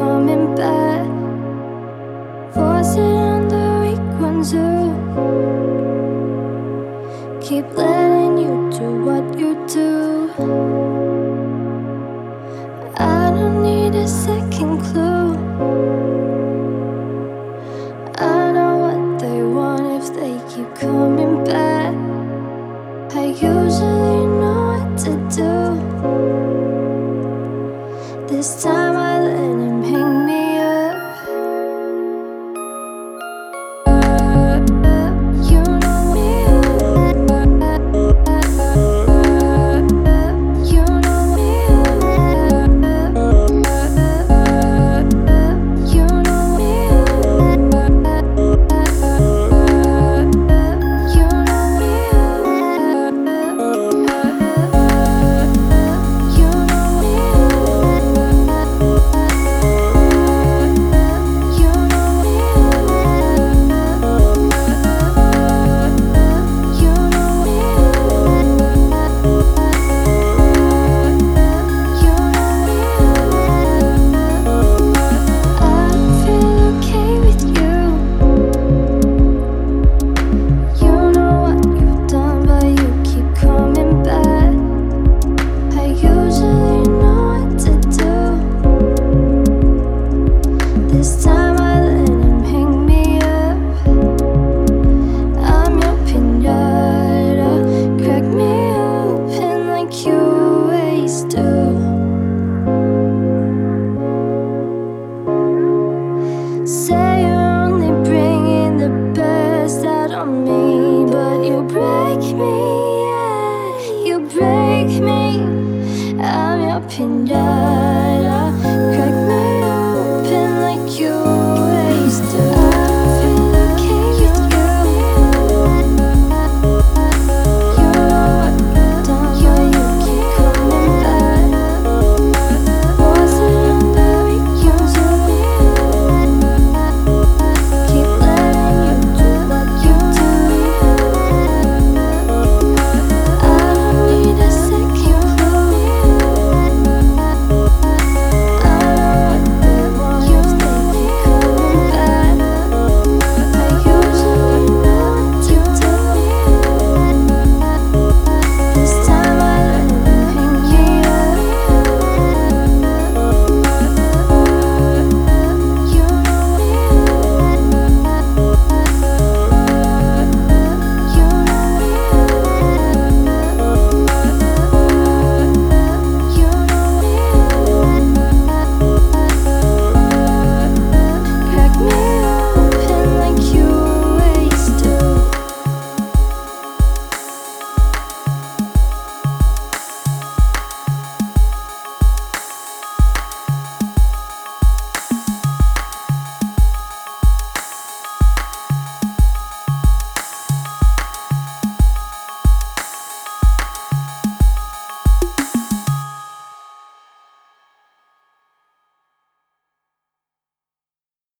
coming back. Was on the weak ones who keep letting you do what you do? I don't need a second clue. I know what they want if they keep coming back. I usually know what to do. This time da da Crack me open like you